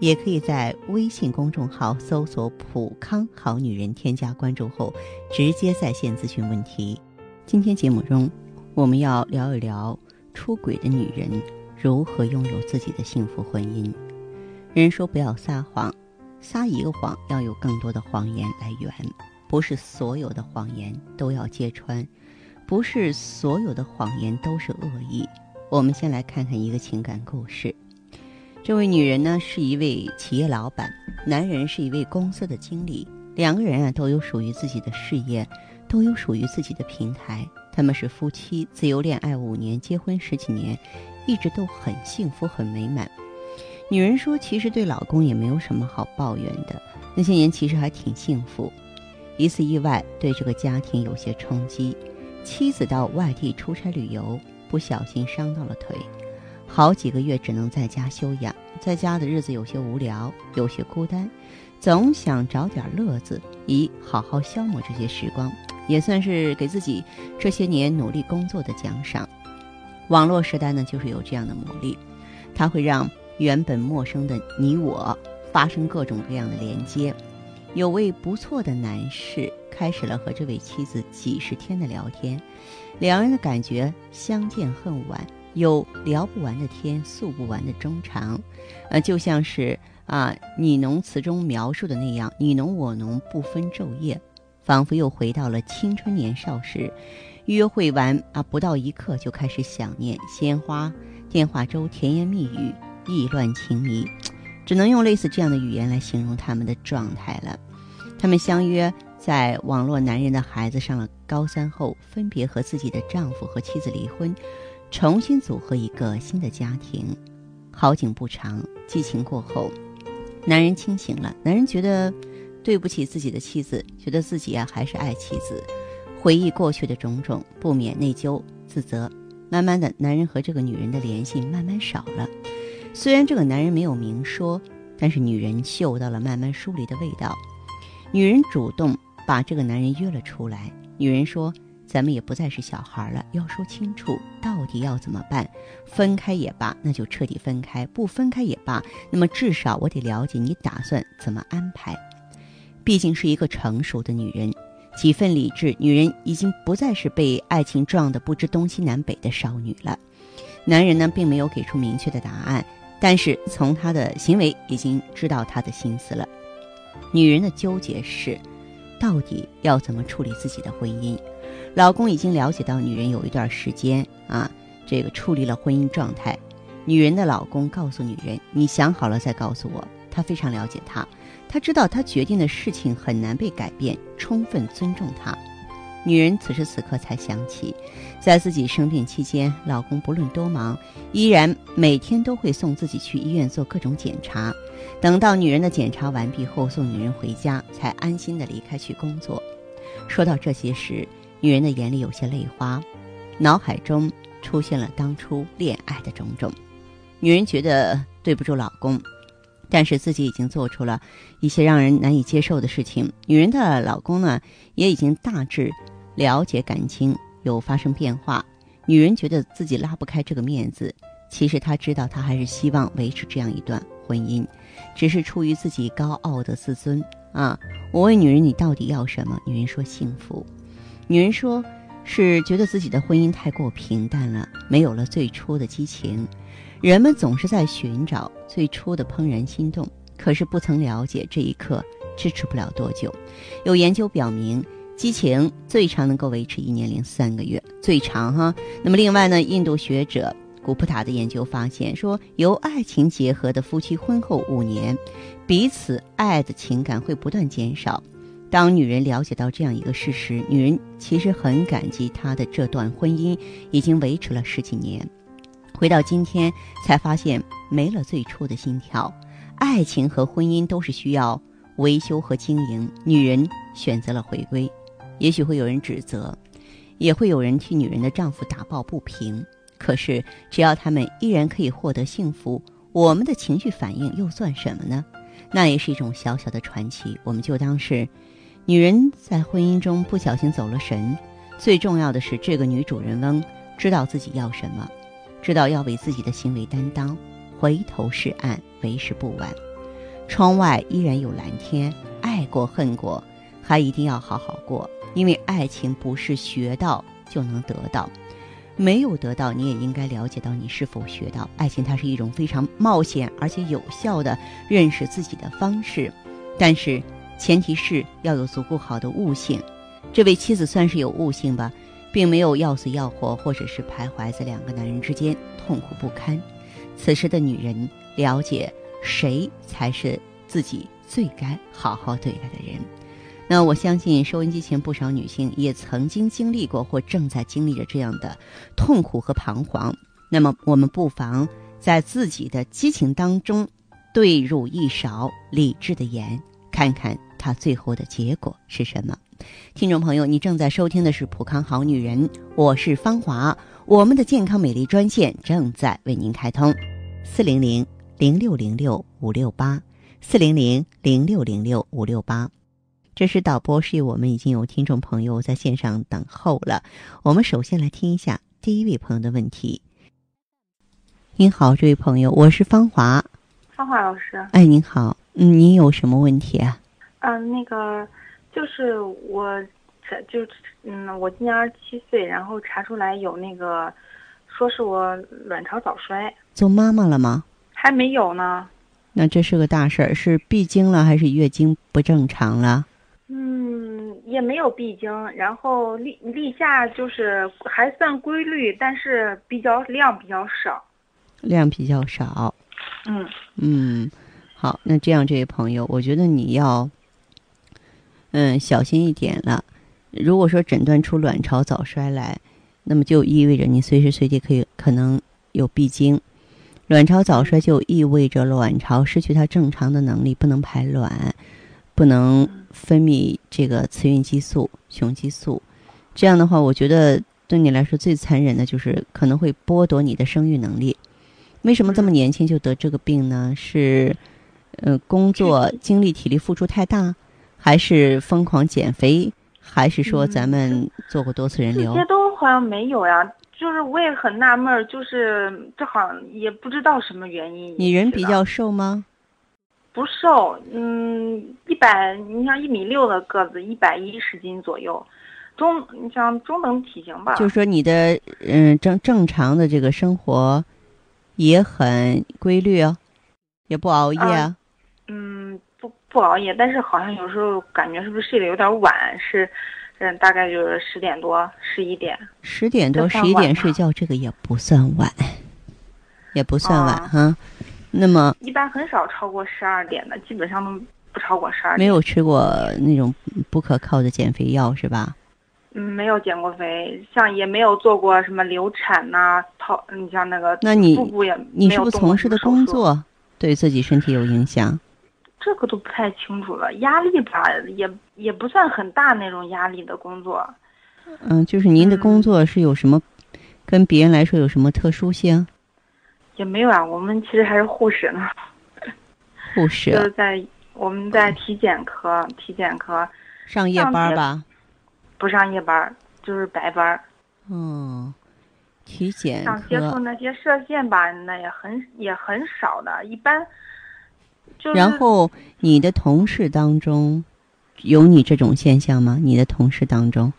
也可以在微信公众号搜索“普康好女人”，添加关注后，直接在线咨询问题。今天节目中，我们要聊一聊出轨的女人如何拥有自己的幸福婚姻。人说不要撒谎，撒一个谎要有更多的谎言来圆，不是所有的谎言都要揭穿，不是所有的谎言都是恶意。我们先来看看一个情感故事。这位女人呢是一位企业老板，男人是一位公司的经理，两个人啊都有属于自己的事业，都有属于自己的平台。他们是夫妻，自由恋爱五年，结婚十几年，一直都很幸福很美满。女人说，其实对老公也没有什么好抱怨的，那些年其实还挺幸福。一次意外对这个家庭有些冲击，妻子到外地出差旅游，不小心伤到了腿。好几个月只能在家休养，在家的日子有些无聊，有些孤单，总想找点乐子，以好好消磨这些时光，也算是给自己这些年努力工作的奖赏。网络时代呢，就是有这样的魔力，它会让原本陌生的你我发生各种各样的连接。有位不错的男士开始了和这位妻子几十天的聊天，两人的感觉相见恨晚。有聊不完的天，诉不完的衷肠，呃，就像是啊，你侬词中描述的那样，你侬我侬不分昼夜，仿佛又回到了青春年少时，约会完啊，不到一刻就开始想念鲜花、电话粥、甜言蜜语、意乱情迷，只能用类似这样的语言来形容他们的状态了。他们相约在网络男人的孩子上了高三后，分别和自己的丈夫和妻子离婚。重新组合一个新的家庭，好景不长，激情过后，男人清醒了。男人觉得对不起自己的妻子，觉得自己啊还是爱妻子。回忆过去的种种，不免内疚自责。慢慢的，男人和这个女人的联系慢慢少了。虽然这个男人没有明说，但是女人嗅到了慢慢疏离的味道。女人主动把这个男人约了出来。女人说。咱们也不再是小孩了，要说清楚到底要怎么办。分开也罢，那就彻底分开；不分开也罢，那么至少我得了解你打算怎么安排。毕竟是一个成熟的女人，几分理智，女人已经不再是被爱情撞得不知东西南北的少女了。男人呢，并没有给出明确的答案，但是从他的行为已经知道他的心思了。女人的纠结是，到底要怎么处理自己的婚姻？老公已经了解到女人有一段时间啊，这个处理了婚姻状态。女人的老公告诉女人：“你想好了再告诉我。”他非常了解她，他知道她决定的事情很难被改变，充分尊重她。女人此时此刻才想起，在自己生病期间，老公不论多忙，依然每天都会送自己去医院做各种检查。等到女人的检查完毕后，送女人回家，才安心的离开去工作。说到这些时，女人的眼里有些泪花，脑海中出现了当初恋爱的种种。女人觉得对不住老公，但是自己已经做出了一些让人难以接受的事情。女人的老公呢，也已经大致了解感情有发生变化。女人觉得自己拉不开这个面子，其实她知道，她还是希望维持这样一段婚姻，只是出于自己高傲的自尊啊。我问女人：“你到底要什么？”女人说：“幸福。”女人说：“是觉得自己的婚姻太过平淡了，没有了最初的激情。人们总是在寻找最初的怦然心动，可是不曾了解这一刻支持不了多久。有研究表明，激情最长能够维持一年零三个月，最长哈。那么另外呢，印度学者古普塔的研究发现说，由爱情结合的夫妻婚后五年，彼此爱的情感会不断减少。”当女人了解到这样一个事实，女人其实很感激她的这段婚姻已经维持了十几年。回到今天，才发现没了最初的心跳。爱情和婚姻都是需要维修和经营，女人选择了回归。也许会有人指责，也会有人替女人的丈夫打抱不平。可是，只要他们依然可以获得幸福，我们的情绪反应又算什么呢？那也是一种小小的传奇。我们就当是，女人在婚姻中不小心走了神。最重要的是，这个女主人翁知道自己要什么，知道要为自己的行为担当。回头是岸，为时不晚。窗外依然有蓝天，爱过恨过，还一定要好好过。因为爱情不是学到就能得到。没有得到，你也应该了解到你是否学到。爱情它是一种非常冒险而且有效的认识自己的方式，但是前提是要有足够好的悟性。这位妻子算是有悟性吧，并没有要死要活，或者是徘徊在两个男人之间痛苦不堪。此时的女人了解谁才是自己最该好好对待的人。那我相信收音机前不少女性也曾经经历过或正在经历着这样的痛苦和彷徨。那么我们不妨在自己的激情当中兑入一勺理智的盐，看看它最后的结果是什么。听众朋友，你正在收听的是《普康好女人》，我是芳华，我们的健康美丽专线正在为您开通，四零零零六零六五六八，四零零零六零六五六八。这是导播示意我们已经有听众朋友在线上等候了。我们首先来听一下第一位朋友的问题。您好，这位朋友，我是芳华。芳华老师。哎，您好，嗯，您有什么问题啊？嗯，那个就是我，就嗯，我今年二十七岁，然后查出来有那个，说是我卵巢早衰。做妈妈了吗？还没有呢。那这是个大事儿，是闭经了还是月经不正常了？嗯，也没有闭经，然后立立夏就是还算规律，但是比较量比较少，量比较少。嗯嗯，好，那这样这位朋友，我觉得你要嗯小心一点了。如果说诊断出卵巢早衰来，那么就意味着你随时随地可以可能有闭经。卵巢早衰就意味着卵巢失去它正常的能力，不能排卵，不能。分泌这个雌孕激素、雄激素，这样的话，我觉得对你来说最残忍的就是可能会剥夺你的生育能力。为什么这么年轻就得这个病呢？是，呃，工作精力、体力付出太大，还是疯狂减肥，还是说咱们做过多次人流？这些都好像没有呀，就是我也很纳闷儿，就是这好像也不知道什么原因。你人比较瘦吗？不瘦，嗯，一百，你像一米六的个子，一百一十斤左右，中，你像中等体型吧。就是说你的，嗯，正正常的这个生活，也很规律哦，也不熬夜啊。嗯，不不熬夜，但是好像有时候感觉是不是睡得有点晚？是，嗯，大概就是十点多、十一点。十点多、十一点睡觉，这个也不算晚，也不算晚哈。那么一般很少超过十二点的，基本上都不超过十二。没有吃过那种不可靠的减肥药是吧？嗯，没有减过肥，像也没有做过什么流产呐，套你像那个，那你你是不是从事的工作对自己身体有影响？这个都不太清楚了，压力吧也也不算很大那种压力的工作。嗯，就是您的工作是有什么跟别人来说有什么特殊性？也没有啊，我们其实还是护士呢。护士就是在我们在体检科，体检科上夜班吧？不上夜班，就是白班。嗯，体检像接触那些射线吧，那也很也很少的，一般。然后你的同事当中有你这种现象吗？你的同事当中？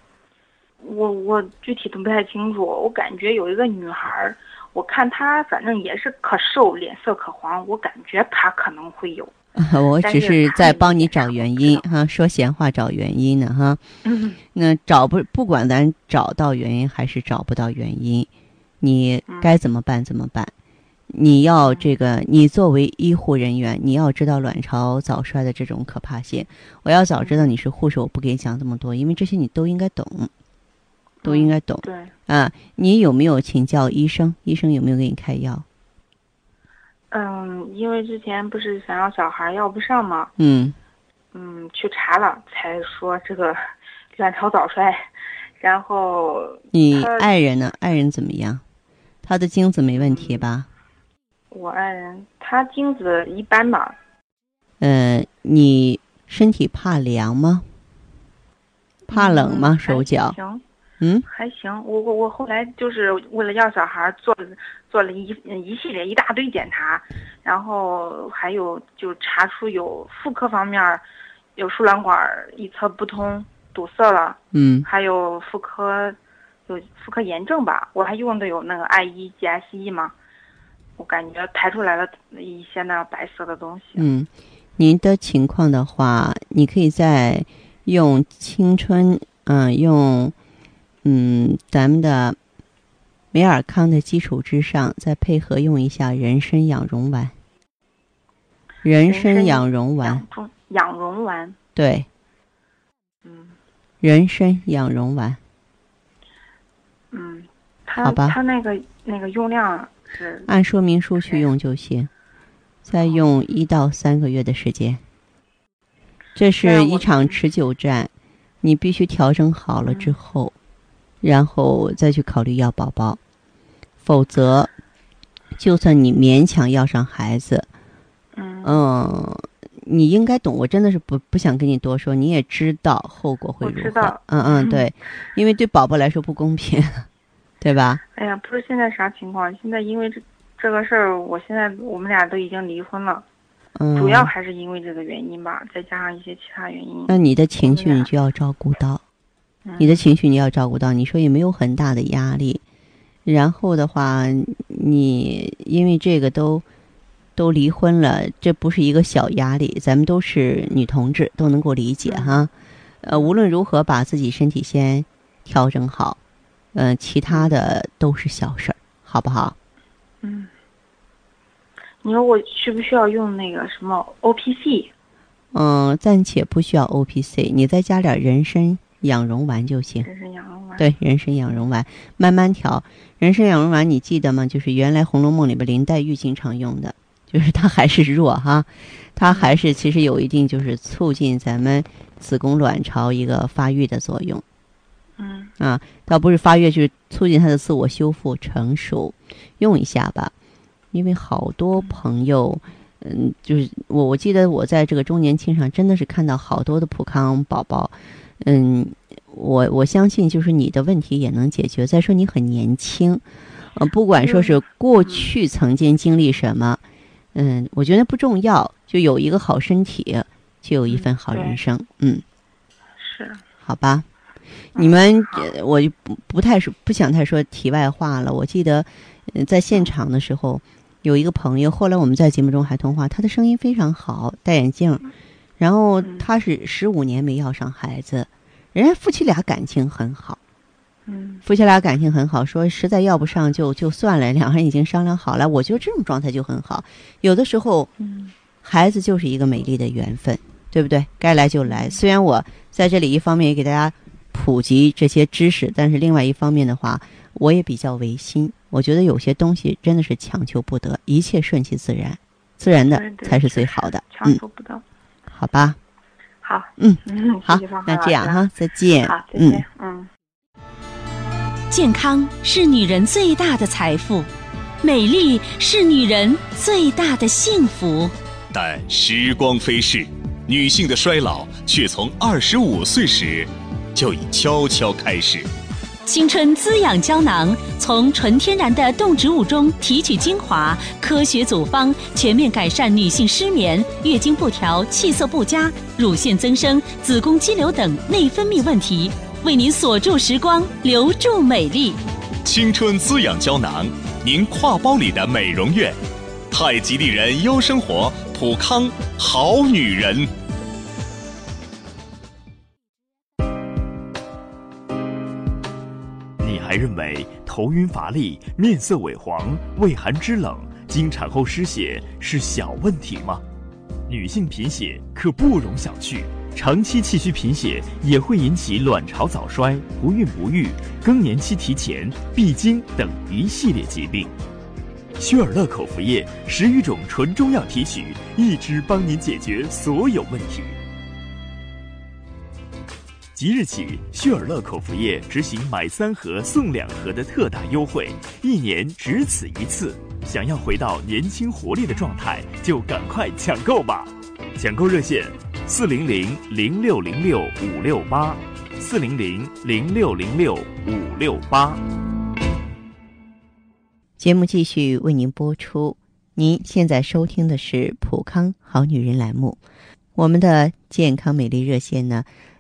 我我具体都不太清楚，我感觉有一个女孩儿。我看她反正也是可瘦，脸色可黄，我感觉她可能会有。我只是在帮你找原因哈，说闲话找原因呢哈。那找不不管咱找到原因还是找不到原因，你该怎么办怎么办？你要这个，你作为医护人员，你要知道卵巢早衰的这种可怕性。我要早知道你是护士，我不给你讲这么多，因为这些你都应该懂。都应该懂，对啊，你有没有请教医生？医生有没有给你开药？嗯，因为之前不是想要小孩要不上吗？嗯，嗯，去查了才说这个卵巢早衰，然后你爱人呢？爱人怎么样？他的精子没问题吧？我爱人他精子一般吧，呃，你身体怕凉吗？怕冷吗？嗯手脚？行嗯还行，我我我后来就是为了要小孩儿做了做了一一系列一大堆检查，然后还有就查出有妇科方面儿有输卵管儿一侧不通堵塞了，嗯还有妇科有妇科炎症吧，我还用的有那个 I 一 GSE 嘛，我感觉排出来了一些那白色的东西。嗯，您的情况的话，你可以在用青春，嗯、用嗯咱们的美尔康的基础之上，再配合用一下人参养荣丸。人参参养荣丸，养荣丸，对，嗯人参养荣丸。嗯，它好吧它那个那个用量是。按说明书去用就行，再用一到三个月的时间。这是一场持久战，你必须调整好了之后，然后再去考虑要宝宝，否则，就算你勉强要上孩子，嗯。嗯，你应该懂。我真的是不不想跟你多说，你也知道后果会如何。嗯，嗯对，因为对宝宝来说不公平，对吧？哎呀，不是现在啥情况？现在因为这这个事儿，我现在我们俩都已经离婚了，嗯，主要还是因为这个原因吧，再加上一些其他原因。那你的情绪你就要照顾到。嗯你的情绪你要照顾到，你说也没有很大的压力，然后的话，你因为这个都都离婚了，这不是一个小压力，咱们都是女同志，都能够理解嗯哈。呃，无论如何把自己身体先调整好，呃，其他的都是小事儿，好不好？嗯，你说我需不需要用那个什么 OPC？嗯，暂且不需要 O P C，你再加点人参养荣丸就行。人参养荣丸。对，人参养荣丸慢慢调。人参养荣丸你记得吗？就是原来《红楼梦》里边林黛玉经常用的，就是它还是弱哈，它还是其实有一定就是促进咱们子宫卵巢一个发育的作用嗯啊，倒不是发育，就是促进他的自我修复成熟，用一下吧。因为好多朋友，嗯，就是我我记得我在这个周年庆上真的是看到好多的普康宝宝，嗯，我我相信就是你的问题也能解决。再说你很年轻，呃，不管说是过去曾经经历什么，嗯，我觉得不重要，就有一个好身体，就有一份好人生，嗯，是。好吧。你们，呃我就不不太说不想太说题外话了。我记得，呃在现场的时候，有一个朋友，后来我们在节目中还通话，他的声音非常好，戴眼镜，然后嗯他是十五年没要上孩子，人家夫妻俩感情很好，嗯夫妻俩感情很好，说实在要不上就就算了，两个人已经商量好了。我觉得这种状态就很好。有的时候，嗯孩子就是一个美丽的缘分，对不对？该来就来。虽然我在这里一方面也给大家普及这些知识，但是另外一方面的话，我也比较违心。我觉得有些东西真的是强求不得，一切顺其自然，自然的才是最好的。强嗯，求不到。好吧，好，嗯嗯，好那这样哈，再见。好，再嗯见。嗯健康是女人最大的财富，美丽是女人最大的幸福。但时光飞逝，女性的衰老却从二十五岁时就已悄悄开始。青春滋养胶囊从纯天然的动植物中提取精华，科学组方，全面改善女性失眠、月经不调、气色不佳、乳腺增生、子宫肌瘤等内分泌问题，为您锁住时光，留住美丽。青春滋养胶囊，您挎包里的美容院。太极丽人优生活，普康好女人。认为头晕乏力、面色萎黄、畏寒肢冷、经产后失血是小问题吗？女性贫血可不容小觑，长期气虚贫血也会引起卵巢早衰、不孕不育、更年期提前、闭经等一系列疾病。薛尔乐口服液十余种纯中药提取，一支帮您解决所有问题。即日起，旭尔乐口服液执行买三盒送两盒的特大优惠，一年只此一次。想要回到年轻活力的状态，就赶快抢购吧！抢购热线：四零零零六零六五六八，四零零零六零六五六八。节目继续为您播出。您现在收听的是《普康好女人》栏目，我们的健康美丽热线呢，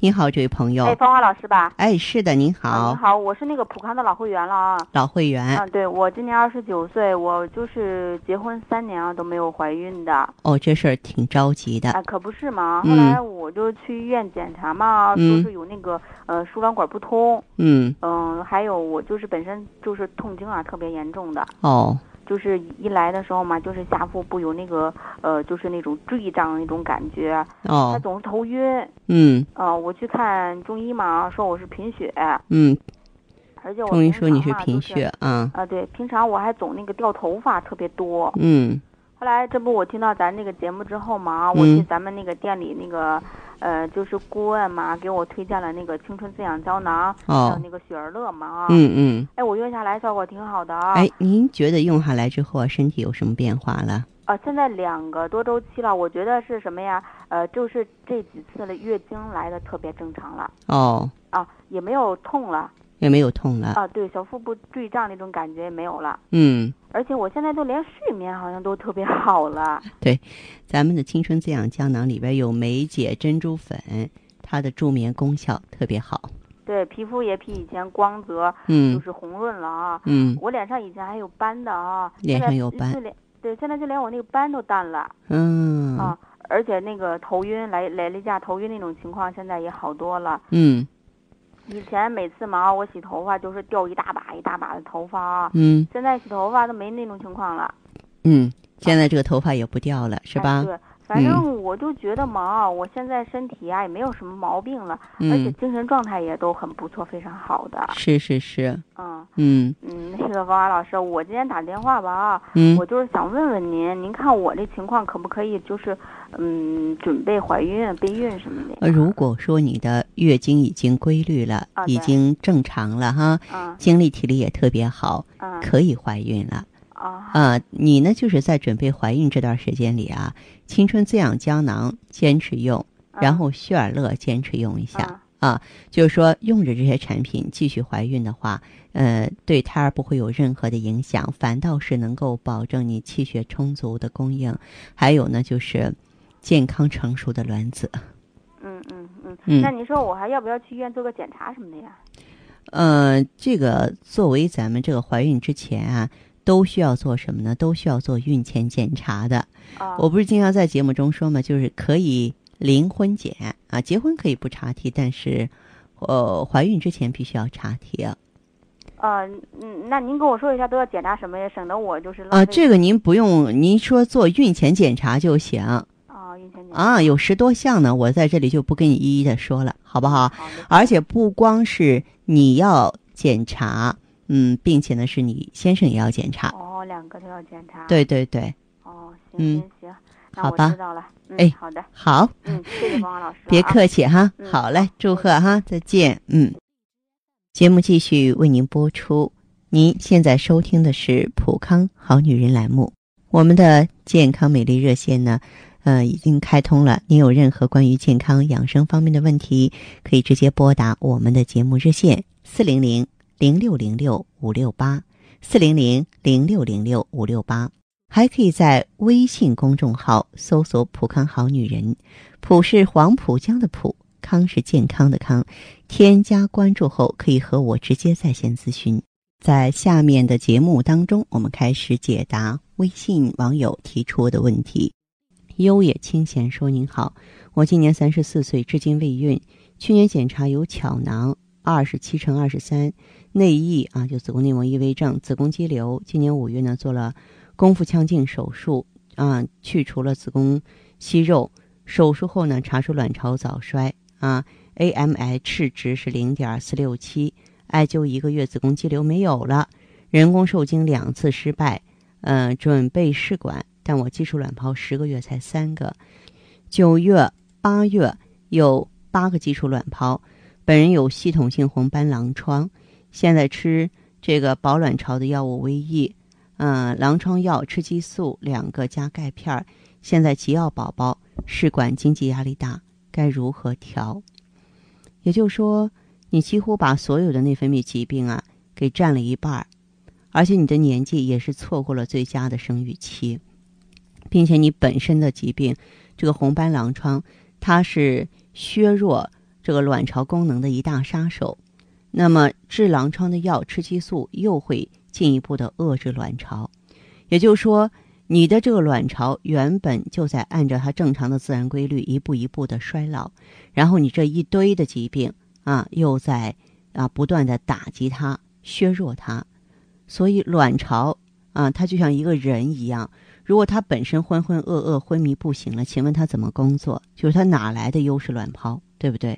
您好，这位朋友。哎，芳华老师吧？哎，是的，您好。啊、您好，我是那个普康的老会员了啊。老会员。啊，对，我今年二十九岁，我就是结婚三年了都没有怀孕的。哦，这事儿挺着急的。啊，可不是嘛。后来我就去医院检查嘛，嗯、说是有那个呃输卵管不通。嗯。嗯，还有我就是本身就是痛经啊，特别严重的。哦。就是一来的时候嘛，就是下腹部有那个呃，就是那种坠胀的那种感觉，哦，他总是头晕，嗯，呃，我去看中医嘛，说我是贫血，嗯，而且我中医说你是贫血啊，啊，对，平常我还总那个掉头发特别多，嗯，后来这不我听到咱那个节目之后嘛，嗯我去咱们那个店里那个。呃，就是顾问嘛，给我推荐了那个青春滋养胶囊，哦，还有那个雪儿乐嘛，嗯嗯，哎，我用下来效果挺好的啊。哎，您觉得用下来之后啊，身体有什么变化了？啊，现在两个多周期了，我觉得是什么呀？呃，就是这几次的月经来的特别正常了。哦。啊，也没有痛了。也没有痛了。啊，对，小腹部坠胀那种感觉也没有了。嗯。而且我现在都连睡眠好像都特别好了。对，咱们的青春滋养胶囊里边有梅姐珍珠粉，它的助眠功效特别好。对，皮肤也比以前光泽，嗯，就是红润了啊。嗯。我脸上以前还有斑的啊。脸上有斑。就连对，现在就连我那个斑都淡了。嗯。啊，而且那个头晕来来例假头晕那种情况，现在也好多了。嗯。以前每次忙，我洗头发就是掉一大把一大把的头发啊。嗯。现在洗头发都没那种情况了。嗯，现在这个头发也不掉了，是吧？哎、对，反正我就觉得嘛，我现在身体啊也没有什么毛病了，嗯、而且精神状态也都很不错，非常好的。是是是。嗯嗯嗯，那个王华老师，我今天打电话吧啊，嗯，我就是想问问您，您看我这情况可不可以就是嗯准备怀孕备孕什么的？呃，如果说你的月经已经规律了，啊、已经正常了哈，嗯，精力体力也特别好，嗯，可以怀孕了。啊啊，你呢？就是在准备怀孕这段时间里啊，青春滋养胶囊坚持用，然后旭尔乐坚持用一下、嗯、啊。就是说，用着这些产品继续怀孕的话，呃，对胎儿不会有任何的影响，反倒是能够保证你气血充足的供应，还有呢，就是健康成熟的卵子。嗯嗯嗯。嗯那你说我还要不要去医院做个检查什么的呀？呃，这个作为咱们这个怀孕之前啊。都需要做什么呢？都需要做孕前检查的。啊、我不是经常在节目中说嘛，就是可以零婚检啊，结婚可以不查体，但是，呃，怀孕之前必须要查体。啊，嗯，那您跟我说一下都要检查什么呀？省得我就是啊，这个您不用，您说做孕前检查就行。啊，孕前检查啊，有十多项呢，我在这里就不跟你一一的说了，好不好？好。而且不光是你要检查。嗯，并且呢，是你先生也要检查。哦，两个都要检查。对对对。哦，行嗯行行，那好吧我知道了。嗯、哎，好的。好。嗯，谢谢王老师。别客气哈，嗯、好嘞，祝贺哈，再见。嗯，节目继续为您播出。您现在收听的是《普康好女人》栏目，我们的健康美丽热线呢，呃，已经开通了。您有任何关于健康养生方面的问题，可以直接拨打我们的节目热线四零零。零六零六五六八，四零零零六零六五六八，还可以在微信公众号搜索“普康好女人”，普是黄浦江的浦，康是健康的康。添加关注后，可以和我直接在线咨询。在下面的节目当中，我们开始解答微信网友提出的问题。优也清闲说：“您好，我今年三十四岁，至今未孕，去年检查有巧囊。”二十七乘二十三，内异啊，就子宫内膜异位症、子宫肌瘤。今年五月呢，做了宫腹腔镜手术啊，去除了子宫息肉。手术后呢，查出卵巢早衰啊，AMH 值是零点四六七，艾灸一个月，子宫肌瘤没有了。人工受精两次失败，嗯，准备试管，但我基础卵泡十个月才三个，九月、八月有八个基础卵泡。本人有系统性红斑狼疮，现在吃这个保卵巢的药物维 E，嗯，狼疮药吃激素两个加钙片儿。现在急要宝宝，试管经济压力大，该如何调？也就是说，你几乎把所有的内分泌疾病啊给占了一半儿，而且你的年纪也是错过了最佳的生育期，并且你本身的疾病，这个红斑狼疮，它是削弱。这个卵巢功能的一大杀手，那么治狼疮的药吃激素又会进一步的遏制卵巢，也就是说，你的这个卵巢原本就在按照它正常的自然规律一步一步的衰老，然后你这一堆的疾病啊，又在啊不断的打击它、削弱它，所以卵巢啊，它就像一个人一样，如果它本身浑浑噩噩、昏迷不醒了，请问它怎么工作？就是它哪来的优势卵泡？对不对？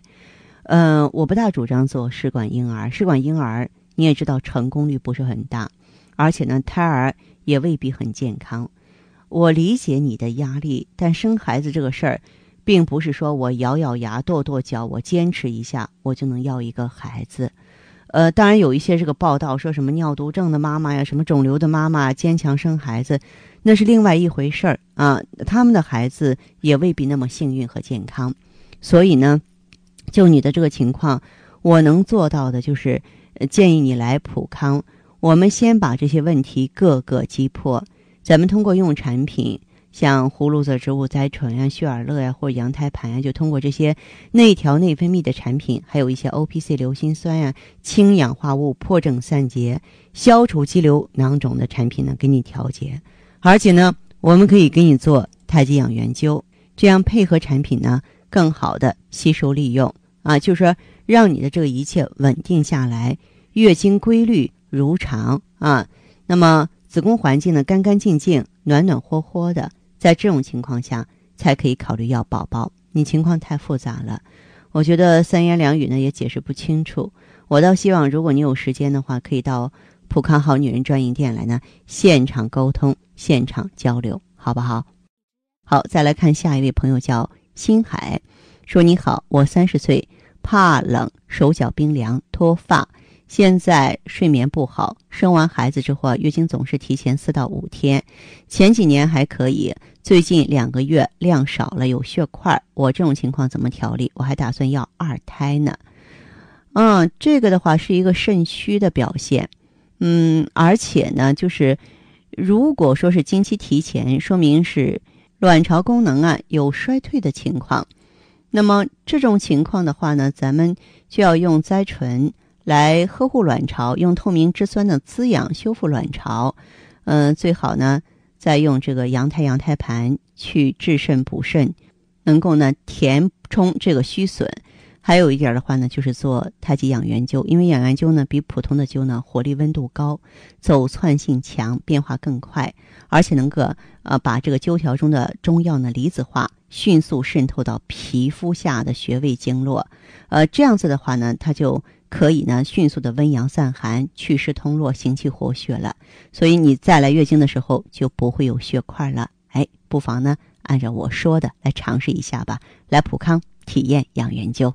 嗯，我不大主张做试管婴儿。试管婴儿你也知道，成功率不是很大，而且呢，胎儿也未必很健康。我理解你的压力，但生孩子这个事儿，并不是说我咬咬牙、跺跺脚，我坚持一下，我就能要一个孩子。呃，当然有一些这个报道说什么尿毒症的妈妈呀，什么肿瘤的妈妈坚强生孩子，那是另外一回事儿啊。他们的孩子也未必那么幸运和健康，所以呢。就你的这个情况，我能做到的就是建议你来普康。我们先把这些问题各个击破。咱们通过用产品，像葫芦籽植物甾醇呀、血尔乐呀，或者羊胎盘呀，就通过这些内调内分泌的产品，还有一些 O P C 硫辛酸呀、氢氧化物破症散结、消除肌瘤囊肿的产品呢，给你调节。而且呢，我们可以给你做太极养元灸，这样配合产品呢。更好的吸收利用啊，就是说让你的这个一切稳定下来，月经规律如常啊。那么子宫环境呢干干净净、暖暖和和的，在这种情况下才可以考虑要宝宝。你情况太复杂了，我觉得三言两语呢也解释不清楚。我倒希望，如果你有时间的话，可以到普康好女人专营店来呢，现场沟通、现场交流，好不好？好，再来看下一位朋友叫。星海说：“你好，我三十岁，怕冷，手脚冰凉，脱发，现在睡眠不好。生完孩子之后啊，月经总是提前四到五天，前几年还可以，最近两个月量少了，有血块。我这种情况怎么调理？我还打算要二胎呢。嗯，这个的话是一个肾虚的表现，嗯，而且呢，就是如果说是经期提前，说明是。”卵巢功能啊有衰退的情况，那么这种情况的话呢，咱们就要用甾醇来呵护卵巢，用透明质酸的滋养修复卵巢。嗯，最好呢再用这个羊胎羊胎盘去治肾补肾，能够呢填充这个虚损。还有一点的话呢，就是做太极养元灸，因为养元灸呢比普通的灸呢活力温度高，走窜性强，变化更快，而且能够呃把这个灸条中的中药呢离子化，迅速渗透到皮肤下的穴位经络，呃这样子的话呢，它就可以呢迅速的温阳散寒，祛湿通络，行气活血了。所以你再来月经的时候就不会有血块了。哎，不妨呢按照我说的来尝试一下吧，来普康体验养元灸。